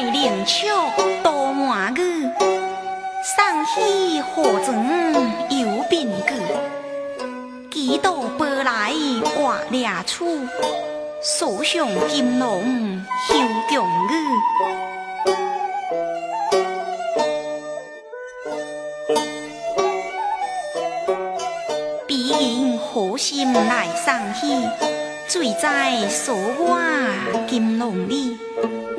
红雀多满个，上喜何曾有病个？几多白来画两处，所向金龙休强个。必因何心来上喜？醉在锁瓦金笼里，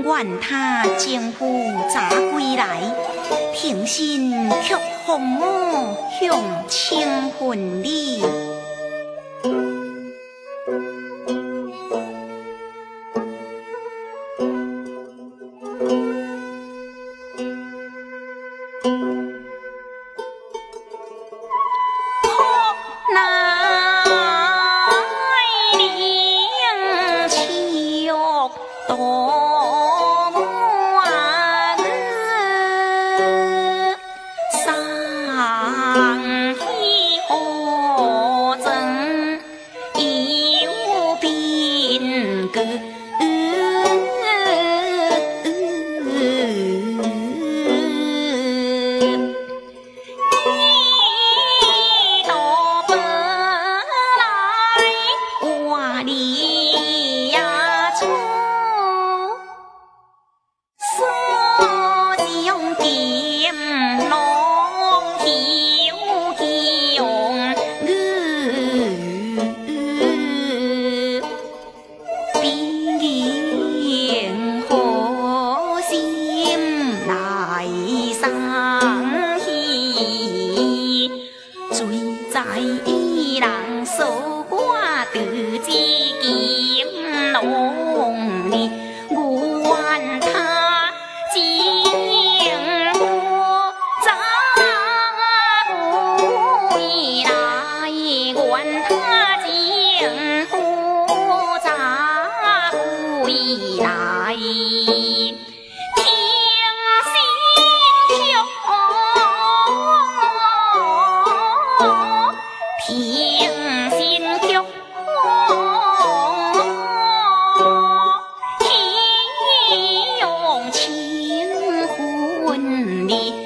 愿他征夫早归来，平心却红我向清魂里。里。白衣郎素裹独自进宫，我问他金过，怎可来答应？问他金过，怎可来答应？心说。Andy.